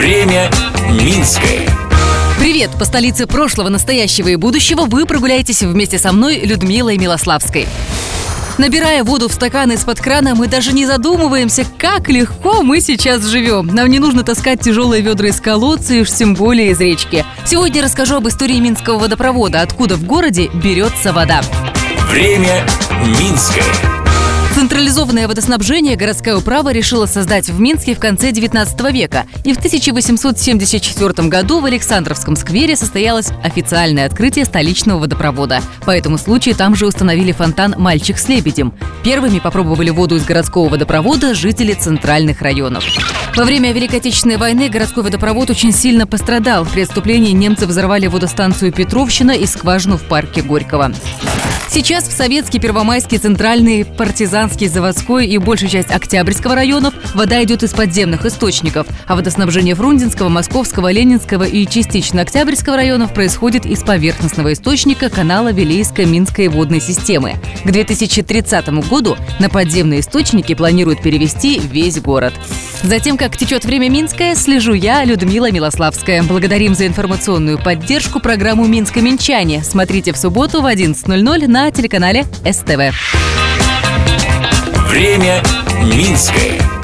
Время Минское. Привет! По столице прошлого, настоящего и будущего вы прогуляетесь вместе со мной, Людмилой Милославской. Набирая воду в стакан из-под крана, мы даже не задумываемся, как легко мы сейчас живем. Нам не нужно таскать тяжелые ведра из колодца и уж тем более из речки. Сегодня расскажу об истории Минского водопровода, откуда в городе берется вода. Время Минское. Централизованное водоснабжение городская управа решила создать в Минске в конце 19 века. И в 1874 году в Александровском сквере состоялось официальное открытие столичного водопровода. По этому случаю там же установили фонтан «Мальчик с лебедем». Первыми попробовали воду из городского водопровода жители центральных районов. Во время Великой Отечественной войны городской водопровод очень сильно пострадал. При отступлении немцы взорвали водостанцию Петровщина и скважину в парке Горького. Сейчас в Советский, Первомайский, Центральный, Партизанский, Заводской и большая часть Октябрьского районов вода идет из подземных источников, а водоснабжение Фрунзенского, Московского, Ленинского и частично Октябрьского районов происходит из поверхностного источника канала Вилейско-Минской водной системы. К 2030 году на подземные источники планируют перевести весь город. Затем, как течет время Минское, слежу я, Людмила Милославская. Благодарим за информационную поддержку программу «Минско-Минчане». Смотрите в субботу в 11.00 на телеканале СТВ. Время Минское.